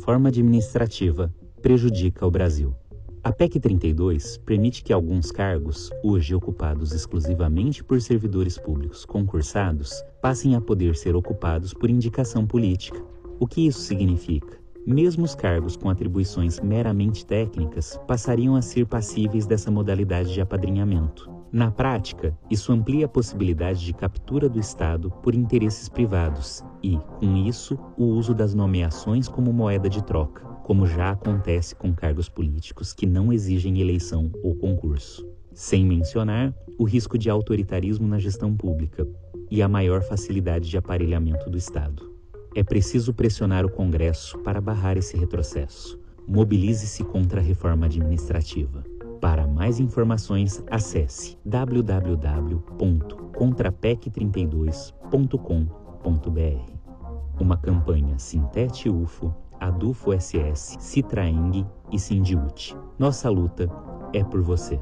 reforma administrativa prejudica o Brasil. A PEC 32 permite que alguns cargos, hoje ocupados exclusivamente por servidores públicos concursados, passem a poder ser ocupados por indicação política. O que isso significa? Mesmo os cargos com atribuições meramente técnicas passariam a ser passíveis dessa modalidade de apadrinhamento. Na prática, isso amplia a possibilidade de captura do Estado por interesses privados e, com isso, o uso das nomeações como moeda de troca, como já acontece com cargos políticos que não exigem eleição ou concurso. Sem mencionar o risco de autoritarismo na gestão pública e a maior facilidade de aparelhamento do Estado. É preciso pressionar o Congresso para barrar esse retrocesso. Mobilize-se contra a reforma administrativa. Para mais informações, acesse www.contrapec32.com.br. Uma campanha Sintete UFO, Adufo SS, Citraeng e Sindiute. Nossa luta é por você.